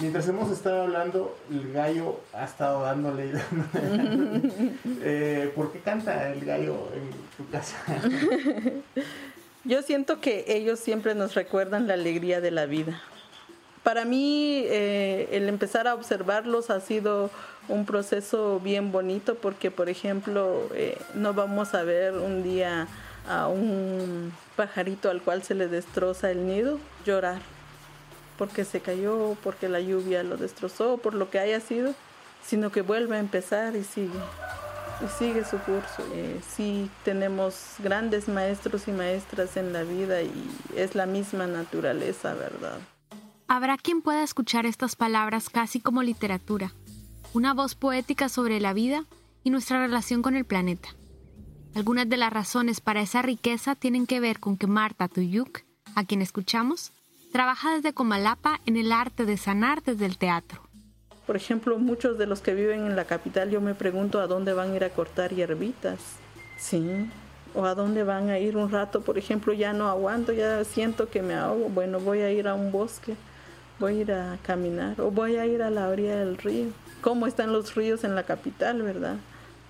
Mientras hemos estado hablando, el gallo ha estado dándole. eh, ¿Por qué canta el gallo en tu casa? Yo siento que ellos siempre nos recuerdan la alegría de la vida. Para mí, eh, el empezar a observarlos ha sido un proceso bien bonito porque, por ejemplo, eh, no vamos a ver un día a un pajarito al cual se le destroza el nido llorar porque se cayó, porque la lluvia lo destrozó, por lo que haya sido, sino que vuelve a empezar y sigue, y sigue su curso. Eh, sí tenemos grandes maestros y maestras en la vida y es la misma naturaleza, ¿verdad? Habrá quien pueda escuchar estas palabras casi como literatura, una voz poética sobre la vida y nuestra relación con el planeta. Algunas de las razones para esa riqueza tienen que ver con que Marta Tuyuk, a quien escuchamos, Trabaja desde Comalapa en el arte de sanar desde el teatro. Por ejemplo, muchos de los que viven en la capital, yo me pregunto a dónde van a ir a cortar hierbitas. Sí. O a dónde van a ir un rato, por ejemplo, ya no aguanto, ya siento que me ahogo. Bueno, voy a ir a un bosque, voy a ir a caminar o voy a ir a la orilla del río. ¿Cómo están los ríos en la capital, verdad?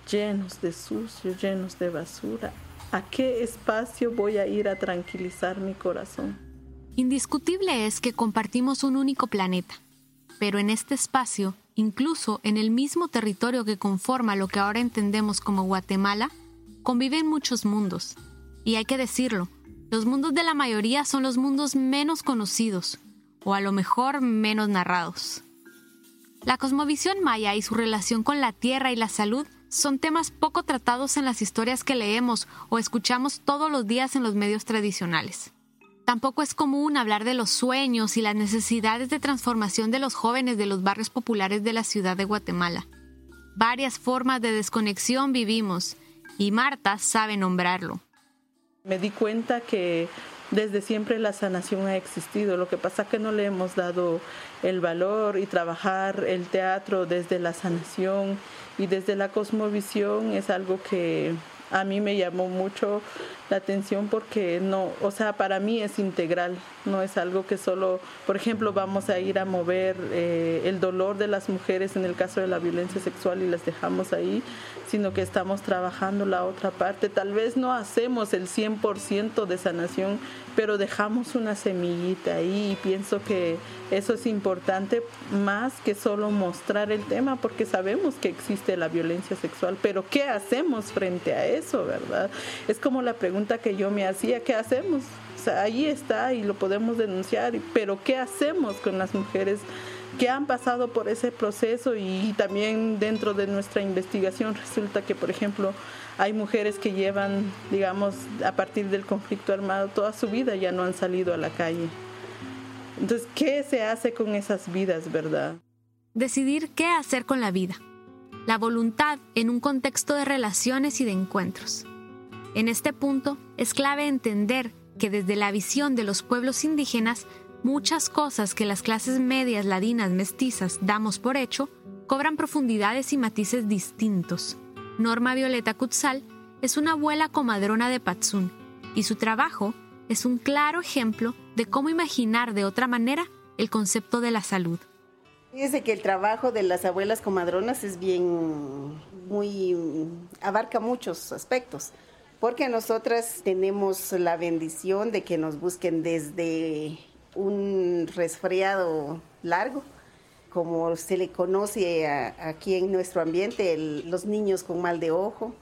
Llenos de sucio, llenos de basura. ¿A qué espacio voy a ir a tranquilizar mi corazón? Indiscutible es que compartimos un único planeta, pero en este espacio, incluso en el mismo territorio que conforma lo que ahora entendemos como Guatemala, conviven muchos mundos. Y hay que decirlo, los mundos de la mayoría son los mundos menos conocidos, o a lo mejor menos narrados. La cosmovisión maya y su relación con la tierra y la salud son temas poco tratados en las historias que leemos o escuchamos todos los días en los medios tradicionales. Tampoco es común hablar de los sueños y las necesidades de transformación de los jóvenes de los barrios populares de la ciudad de Guatemala. Varias formas de desconexión vivimos y Marta sabe nombrarlo. Me di cuenta que desde siempre la sanación ha existido, lo que pasa es que no le hemos dado el valor y trabajar el teatro desde la sanación y desde la cosmovisión es algo que a mí me llamó mucho la atención porque no, o sea, para mí es integral, no es algo que solo, por ejemplo, vamos a ir a mover eh, el dolor de las mujeres en el caso de la violencia sexual y las dejamos ahí, sino que estamos trabajando la otra parte. Tal vez no hacemos el 100% de sanación, pero dejamos una semillita ahí y pienso que eso es importante más que solo mostrar el tema, porque sabemos que existe la violencia sexual, pero ¿qué hacemos frente a eso, verdad? Es como la pregunta que yo me hacía, ¿qué hacemos? O sea, ahí está y lo podemos denunciar, pero ¿qué hacemos con las mujeres? que han pasado por ese proceso y también dentro de nuestra investigación resulta que, por ejemplo, hay mujeres que llevan, digamos, a partir del conflicto armado toda su vida ya no han salido a la calle. Entonces, ¿qué se hace con esas vidas, verdad? Decidir qué hacer con la vida. La voluntad en un contexto de relaciones y de encuentros. En este punto es clave entender que desde la visión de los pueblos indígenas, muchas cosas que las clases medias ladinas mestizas damos por hecho cobran profundidades y matices distintos. Norma Violeta Kutzal es una abuela comadrona de Patsun y su trabajo es un claro ejemplo de cómo imaginar de otra manera el concepto de la salud. Fíjese que el trabajo de las abuelas comadronas es bien, muy, abarca muchos aspectos, porque nosotras tenemos la bendición de que nos busquen desde un resfriado largo, como se le conoce aquí en nuestro ambiente, los niños con mal de ojo,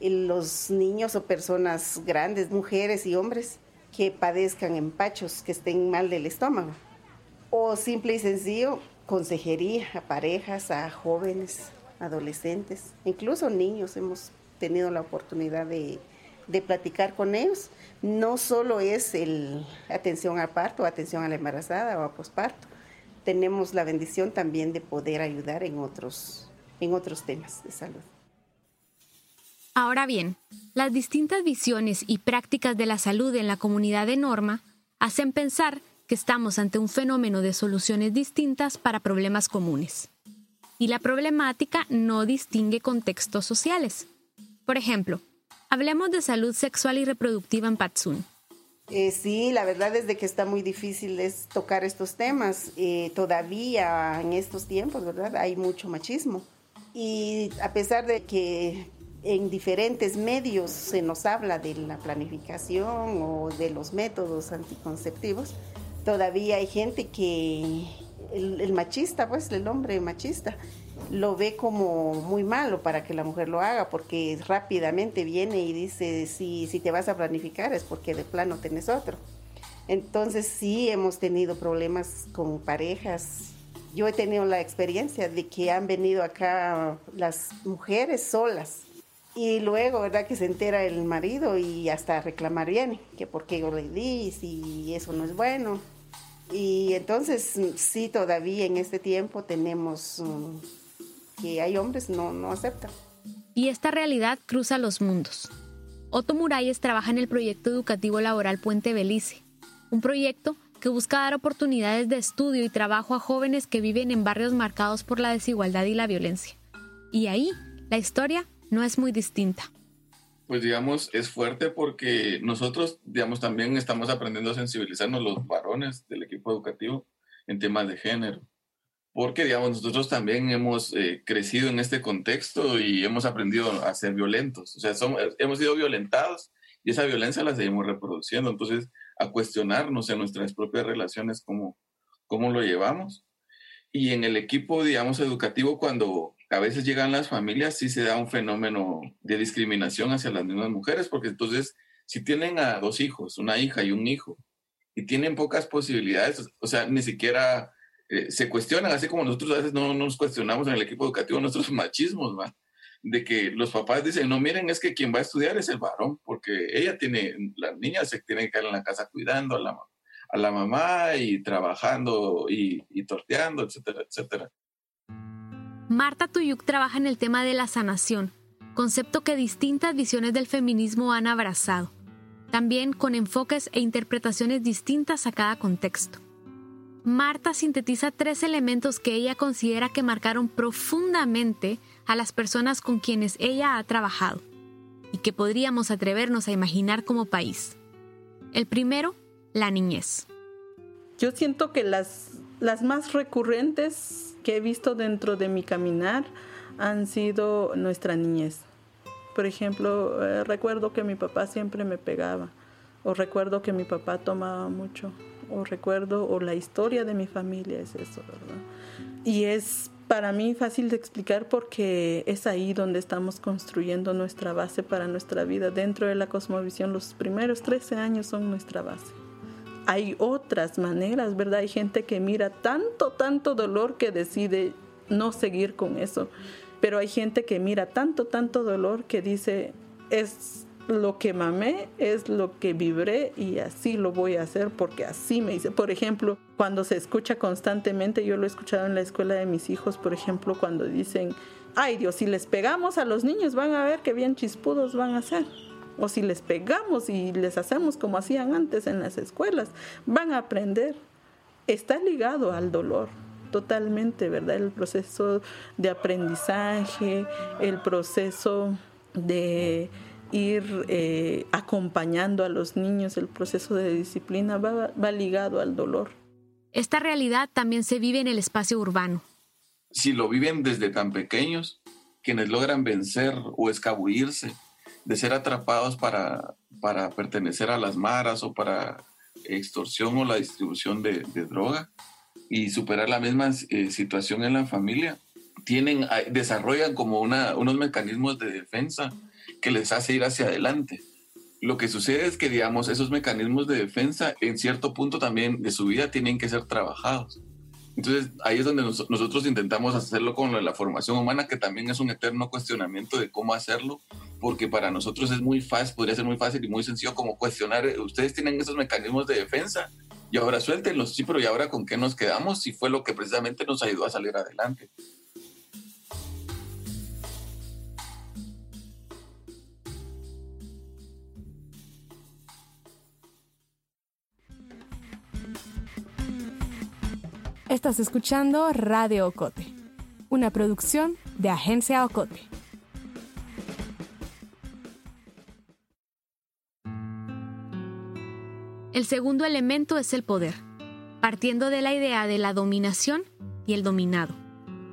los niños o personas grandes, mujeres y hombres, que padezcan empachos, que estén mal del estómago. O simple y sencillo, consejería a parejas, a jóvenes, adolescentes, incluso niños. Hemos tenido la oportunidad de, platicar con ellos. No solo es el atención al parto, atención a la embarazada o a posparto, tenemos la bendición también de poder ayudar en otros, en otros temas de salud. Ahora bien, las distintas visiones y prácticas de la salud en la comunidad de Norma hacen pensar que estamos ante un fenómeno de soluciones distintas para problemas comunes. Y la problemática no distingue contextos sociales. Por ejemplo, hablemos de salud sexual y reproductiva en Patsun. Eh, sí, la verdad es de que está muy difícil es tocar estos temas. Eh, todavía en estos tiempos, ¿verdad? Hay mucho machismo. Y a pesar de que en diferentes medios se nos habla de la planificación o de los métodos anticonceptivos, todavía hay gente que el, machista, pues el hombre machista, lo ve como muy malo para que la mujer lo haga, porque rápidamente viene y dice, si, si te vas a planificar es porque de plano tenés otro. Entonces sí hemos tenido problemas con parejas. Yo he tenido la experiencia de que han venido acá las mujeres solas y luego, ¿verdad? Que se entera el marido y hasta reclamar viene, que por qué yo le di, si eso no es bueno. Y entonces sí, todavía en este tiempo tenemos mm, que hay hombres no, no aceptan. Y esta realidad cruza los mundos. Otto Muralles trabaja en el proyecto educativo laboral Puente Belice, un proyecto que busca dar oportunidades de estudio y trabajo a jóvenes que viven en barrios marcados por la desigualdad y la violencia. Y ahí, la historia no es muy distinta. Pues digamos, es fuerte porque nosotros, digamos, también estamos aprendiendo a sensibilizarnos los varones del equipo educativo en temas de género. Porque, digamos, nosotros también hemos eh, crecido en este contexto y hemos aprendido a ser violentos. O sea, somos, hemos sido violentados y esa violencia la seguimos reproduciendo. Entonces, a cuestionarnos en nuestras propias relaciones cómo, cómo lo llevamos. Y en el equipo, digamos, educativo, cuando a veces llegan las familias, sí se da un fenómeno de discriminación hacia las mismas mujeres, porque entonces, si tienen a dos hijos, una hija y un hijo, y tienen pocas posibilidades, o sea, ni siquiera eh, se cuestionan, así como nosotros a veces no nos cuestionamos en el equipo educativo nuestros machismos, ¿va? de que los papás dicen, no, miren, es que quien va a estudiar es el varón, porque ella tiene, las niñas se tienen que quedar en la casa cuidando a la, a la mamá y trabajando y, y torteando, etcétera, etcétera. Marta Tuyuk trabaja en el tema de la sanación, concepto que distintas visiones del feminismo han abrazado, también con enfoques e interpretaciones distintas a cada contexto. Marta sintetiza tres elementos que ella considera que marcaron profundamente a las personas con quienes ella ha trabajado y que podríamos atrevernos a imaginar como país. El primero, la niñez. Yo siento que las, las más recurrentes que he visto dentro de mi caminar han sido nuestra niñez. Por ejemplo, eh, recuerdo que mi papá siempre me pegaba, o recuerdo que mi papá tomaba mucho, o recuerdo, o la historia de mi familia es eso, ¿verdad? Y es para mí fácil de explicar porque es ahí donde estamos construyendo nuestra base para nuestra vida. Dentro de la cosmovisión, los primeros 13 años son nuestra base hay otras maneras, ¿verdad? Hay gente que mira tanto, tanto dolor que decide no seguir con eso. Pero hay gente que mira tanto, tanto dolor que dice, es lo que mamé, es lo que vibré y así lo voy a hacer porque así me hice. Por ejemplo, cuando se escucha constantemente, yo lo he escuchado en la escuela de mis hijos, por ejemplo, cuando dicen, ay Dios, si les pegamos a los niños van a ver qué bien chispudos van a ser o si les pegamos y les hacemos como hacían antes en las escuelas, van a aprender. Está ligado al dolor totalmente, ¿verdad? El proceso de aprendizaje, el proceso de ir eh, acompañando a los niños, el proceso de disciplina va, va ligado al dolor. Esta realidad también se vive en el espacio urbano. Si lo viven desde tan pequeños, quienes logran vencer o escabullirse de ser atrapados para, para pertenecer a las maras o para extorsión o la distribución de, droga y superar la misma eh, situación en la familia, tienen, desarrollan como una, unos mecanismos de defensa que les hace ir hacia adelante. Lo que sucede es que, digamos, esos mecanismos de defensa en cierto punto también de su vida tienen que ser trabajados. Entonces ahí es donde nosotros intentamos hacerlo con la formación humana, que también es un eterno cuestionamiento de cómo hacerlo, porque para nosotros es muy fácil, podría ser muy fácil y muy sencillo como cuestionar, ustedes tienen esos mecanismos de defensa y ahora suéltenlos, sí, pero ¿y ahora con qué nos quedamos? Si fue lo que precisamente nos ayudó a salir adelante. Estás escuchando Radio Ocote, una producción de Agencia Ocote. El segundo elemento es el poder, partiendo de la idea de la dominación y el dominado.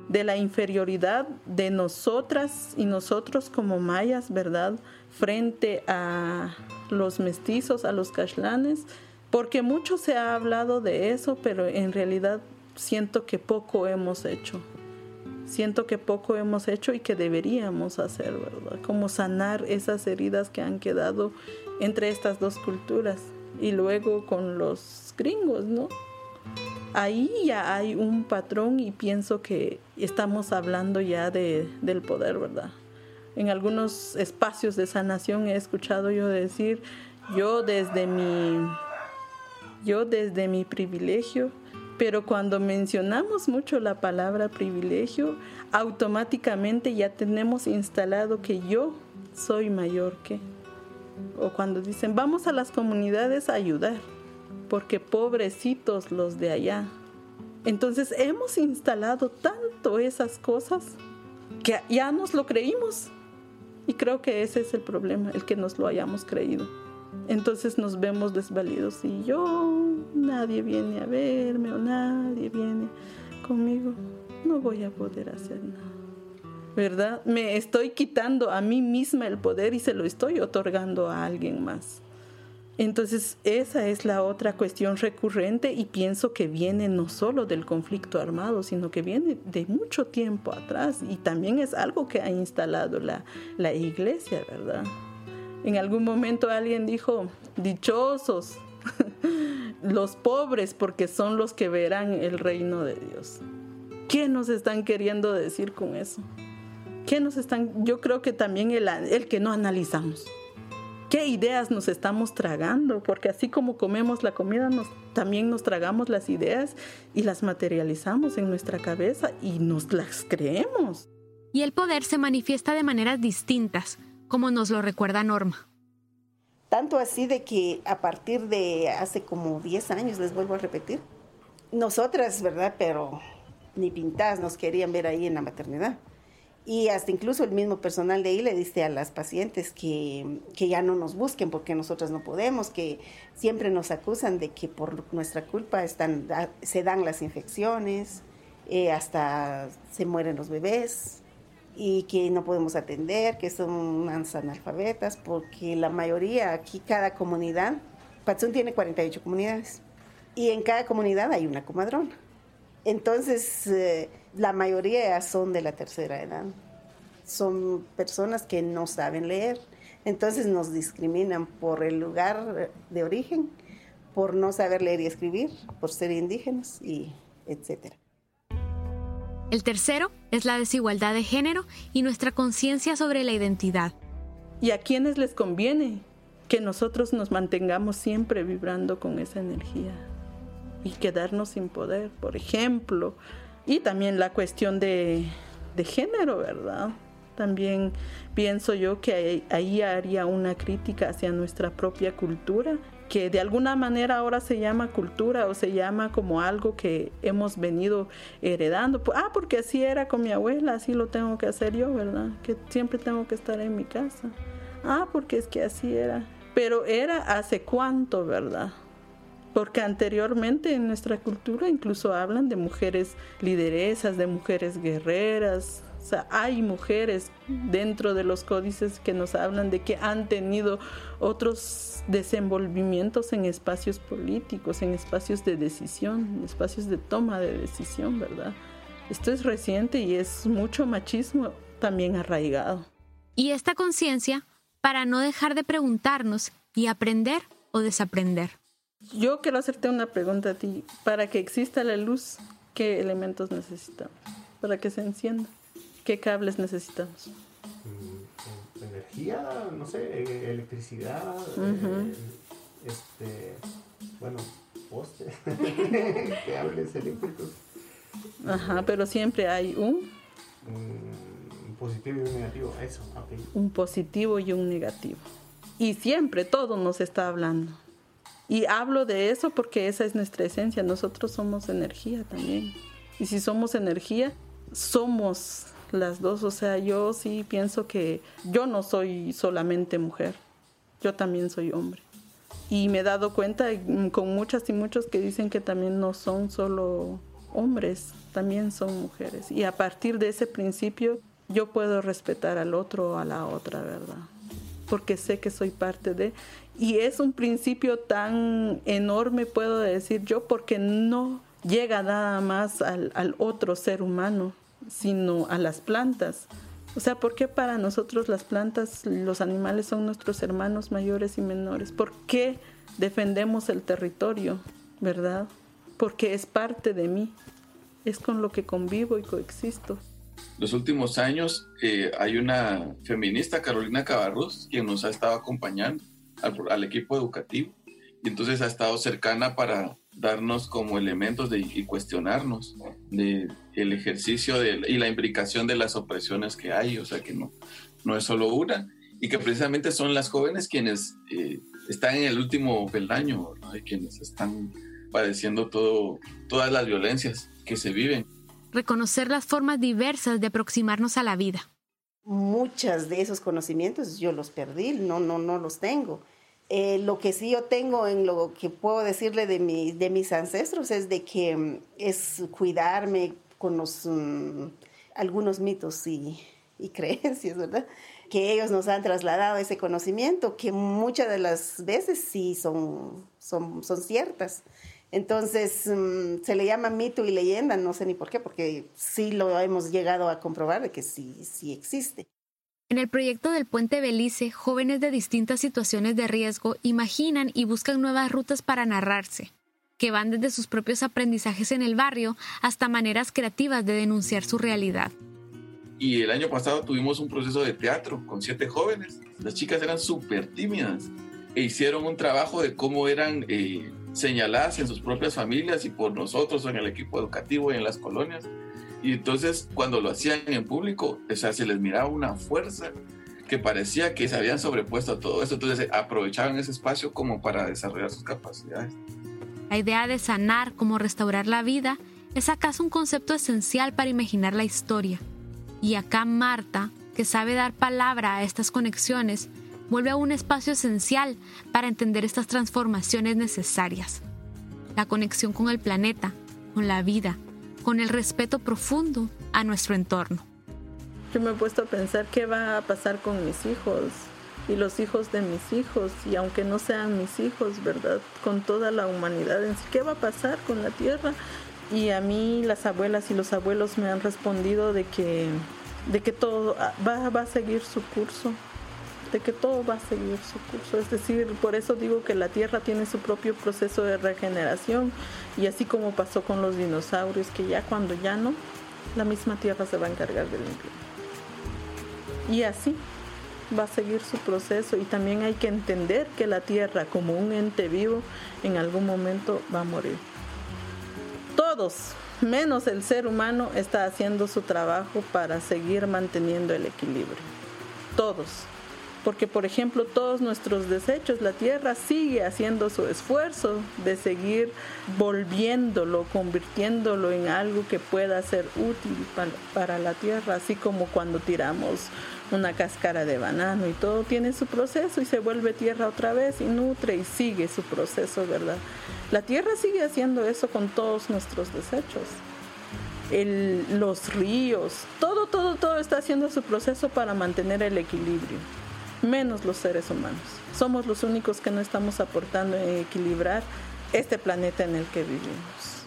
De la inferioridad de nosotras y nosotros como mayas, ¿verdad? Frente a los mestizos, a los cashlanes, porque mucho se ha hablado de eso, pero en realidad siento que poco hemos hecho. Siento que poco hemos hecho y que deberíamos hacer, ¿verdad? Como sanar esas heridas que han quedado entre estas dos culturas. Y luego con los gringos, ¿no? Ahí ya hay un patrón y pienso que estamos hablando ya de, del poder, ¿verdad? En algunos espacios de sanación he escuchado yo decir, yo desde mi, yo desde mi privilegio pero cuando mencionamos mucho la palabra privilegio, automáticamente ya tenemos instalado que yo soy mayor que. O cuando dicen, vamos a las comunidades a ayudar, porque pobrecitos los de allá. Entonces hemos instalado tanto esas cosas que ya nos lo creímos. Y creo que ese es el problema, el que nos lo hayamos creído. Entonces nos vemos desvalidos y yo, nadie viene a verme o nadie viene conmigo, no voy a poder hacer nada. ¿Verdad? Me estoy quitando a mí misma el poder y se lo estoy otorgando a alguien más. Entonces, esa es la otra cuestión recurrente y pienso que viene no solo del conflicto armado, sino que viene de mucho tiempo atrás y también es algo que ha instalado la, la iglesia, ¿verdad? En algún momento alguien dijo, dichosos los pobres porque son los que verán el reino de Dios. ¿Qué nos están queriendo decir con eso? ¿Qué nos están? Yo creo que también el, el que no analizamos. ¿Qué ideas nos estamos tragando? Porque así como comemos la comida, también nos tragamos las ideas y las materializamos en nuestra cabeza y nos las creemos. Y el poder se manifiesta de maneras distintas como nos lo recuerda Norma. Tanto así de que a partir de hace como 10 años, les vuelvo a repetir, nosotras, ¿verdad? Pero ni pintadas nos querían ver ahí en la maternidad. Y hasta incluso el mismo personal de ahí le dice a las pacientes que, que, ya no nos busquen porque nosotras no podemos, que siempre nos acusan de que por nuestra culpa están, se dan las infecciones, eh, hasta se mueren los bebés y que no podemos atender, que son analfabetas, porque la mayoría, aquí cada comunidad, Patzún tiene 48 comunidades, y en cada comunidad hay una comadrona. Entonces, eh, la mayoría son de la tercera edad. Son personas que no saben leer, entonces nos discriminan por el lugar de origen, por no saber leer y escribir, por ser indígenas y etcétera. El tercero es la desigualdad de género y nuestra conciencia sobre la identidad. ¿Y a quiénes les conviene que nosotros nos mantengamos siempre vibrando con esa energía y quedarnos sin poder, por ejemplo? Y también la cuestión de, de género, ¿verdad? También pienso yo que ahí haría una crítica hacia nuestra propia cultura que de alguna manera ahora se llama cultura o se llama como algo que hemos venido heredando. Ah, porque así era con mi abuela, así lo tengo que hacer yo, ¿verdad? Que siempre tengo que estar en mi casa. Ah, porque es que así era. Pero era hace cuánto, ¿verdad? Porque anteriormente en nuestra cultura incluso hablan de mujeres lideresas, de mujeres guerreras, o sea, hay mujeres dentro de los códices que nos hablan de que han tenido otros desenvolvimientos en espacios políticos, en espacios de decisión, en espacios de toma de decisión, ¿verdad? Esto es reciente y es mucho machismo también arraigado. Y esta conciencia para no dejar de preguntarnos y aprender o desaprender. Yo quiero hacerte una pregunta a ti. Para que exista la luz, ¿qué elementos necesitamos? Para que se encienda. ¿Qué cables necesitamos? Mm, energía, no sé, e-, electricidad, eh, este, bueno, poste, cables eléctricos. Ajá, pero siempre hay un, Un positivo y un negativo, eso, ok. un positivo y un negativo. Y siempre todo nos está hablando. Y hablo de eso porque esa es nuestra esencia. Nosotros somos energía también. Y si somos energía, somos las dos. O sea, yo sí pienso que yo no soy solamente mujer. Yo también soy hombre. Y me he dado cuenta mm, con muchas y muchos que dicen que también no son solo hombres, también son mujeres. Y a partir de ese principio yo puedo respetar al otro o a la otra, ¿verdad? Porque sé que soy parte de... Y es un principio tan enorme, puedo decir yo, porque no llega nada más al, al otro ser humano, sino a las plantas. O sea, ¿por qué para nosotros las plantas, los animales son nuestros hermanos mayores y menores? ¿Por qué defendemos el territorio, verdad? Porque es parte de mí, es con lo que convivo y coexisto. Los últimos años eh, hay una feminista, Carolina Cabarrus, quien nos ha estado acompañando al, al equipo educativo y entonces ha estado cercana para darnos como elementos de, y cuestionarnos de el ejercicio de, y la implicación de las opresiones que hay, o sea que no, no es solo una, y que precisamente son las jóvenes quienes eh, están en el último peldaño, ¿no? y quienes están padeciendo todo, todas las violencias que se viven. Reconocer las formas diversas de aproximarnos a la vida. Muchas de esos conocimientos yo los perdí, no, no, no los tengo. Eh, lo que sí yo tengo en lo que puedo decirle de, mi, de mis ancestros es de que mm, es cuidarme con los, mm, algunos mitos y, y creencias, ¿verdad? Que ellos nos han trasladado ese conocimiento, que muchas de las veces sí son, son, son ciertas. Entonces, mm, se le llama mito y leyenda, no sé ni por qué, porque sí lo hemos llegado a comprobar de que sí, sí existe. En el proyecto del Puente Belice, jóvenes de distintas situaciones de riesgo imaginan y buscan nuevas rutas para narrarse, que van desde sus propios aprendizajes en el barrio hasta maneras creativas de denunciar su realidad. Y el año pasado tuvimos un proceso de teatro con siete jóvenes. Las chicas eran súper tímidas e hicieron un trabajo de cómo eran eh, señaladas en sus propias familias y por nosotros en el equipo educativo y en las colonias. Y entonces cuando lo hacían en público, o sea, se les miraba una fuerza que parecía que se habían sobrepuesto a todo esto. Entonces aprovechaban ese espacio como para desarrollar sus capacidades. La idea de sanar como restaurar la vida es acaso un concepto esencial para imaginar la historia. Y acá Marta, que sabe dar palabra a estas conexiones, vuelve a un espacio esencial para entender estas transformaciones necesarias. La conexión con el planeta, con la vida, con el respeto profundo a nuestro entorno. Yo me he puesto a pensar qué va a pasar con mis hijos y los hijos de mis hijos, y aunque no sean mis hijos, ¿verdad? Con toda la humanidad en sí, ¿qué va a pasar con la tierra? Y a mí las abuelas y los abuelos me han respondido de que, de que todo va, va a seguir su curso, que todo va a seguir su curso. Es decir, por eso digo que la Tierra tiene su propio proceso de regeneración y así como pasó con los dinosaurios, que ya cuando ya no, la misma Tierra se va a encargar de limpiar. Y así va a seguir su proceso y también hay que entender que la Tierra como un ente vivo en algún momento va a morir. Todos, menos el ser humano, está haciendo su trabajo para seguir manteniendo el equilibrio. Todos porque por ejemplo todos nuestros desechos, la tierra sigue haciendo su esfuerzo de seguir volviéndolo, convirtiéndolo en algo que pueda ser útil para, la tierra, así como cuando tiramos una cáscara de banano y todo tiene su proceso y se vuelve tierra otra vez y nutre y sigue su proceso, ¿verdad? La tierra sigue haciendo eso con todos nuestros desechos. los ríos, todo, todo, todo está haciendo su proceso para mantener el equilibrio menos los seres humanos. Somos los únicos que no estamos aportando en equilibrar este planeta en el que vivimos.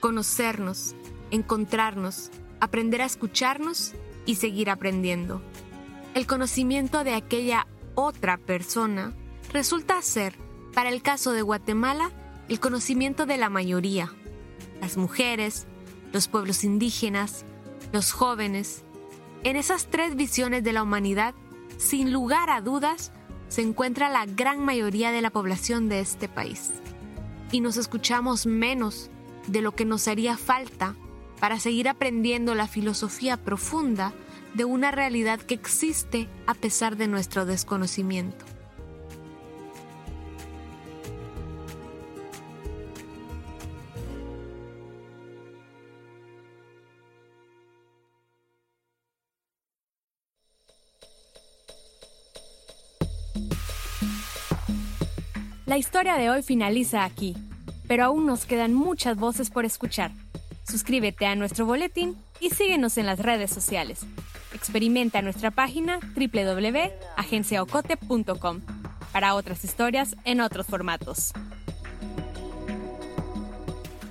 Conocernos, encontrarnos, aprender a escucharnos y seguir aprendiendo. El conocimiento de aquella otra persona resulta ser, para el caso de Guatemala, el conocimiento de la mayoría, las mujeres, los pueblos indígenas, los jóvenes. En esas tres visiones de la humanidad sin lugar a dudas, se encuentra la gran mayoría de la población de este país. y nos escuchamos menos de lo que nos haría falta para seguir aprendiendo la filosofía profunda de una realidad que existe a pesar de nuestro desconocimiento. La historia de hoy finaliza aquí, pero aún nos quedan muchas voces por escuchar. Suscríbete a nuestro boletín y síguenos en las redes sociales. Experimenta nuestra página www.agenciaocote.com para otras historias en otros formatos.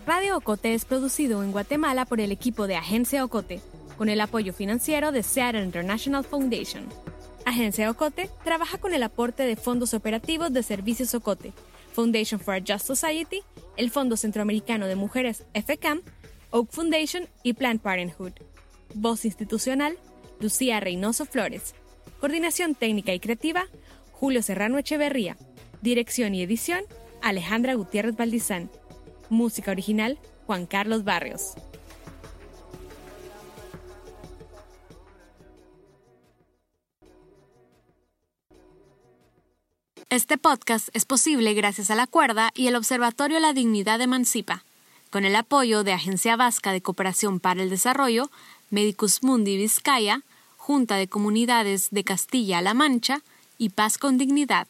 Radio Ocote es producido en Guatemala por el equipo de Agencia Ocote, con el apoyo financiero de Seattle International Foundation. Agencia Ocote trabaja con el aporte de fondos operativos de Servicios Ocote, Foundation for a Just Society, el Fondo Centroamericano de Mujeres FCAM, Oak Foundation y Planned Parenthood. Voz institucional, Lucía Reynoso Flores. Coordinación técnica y creativa, Julio Serrano Echeverría. Dirección y edición, Alejandra Gutiérrez Valdizán. Música original, Juan Carlos Barrios. Este podcast es posible gracias a la cuerda y el Observatorio La Dignidad de Mancipa, con el apoyo de Agencia Vasca de Cooperación para el Desarrollo, Medicus Mundi Vizcaya, Junta de Comunidades de Castilla-La Mancha y Paz con Dignidad.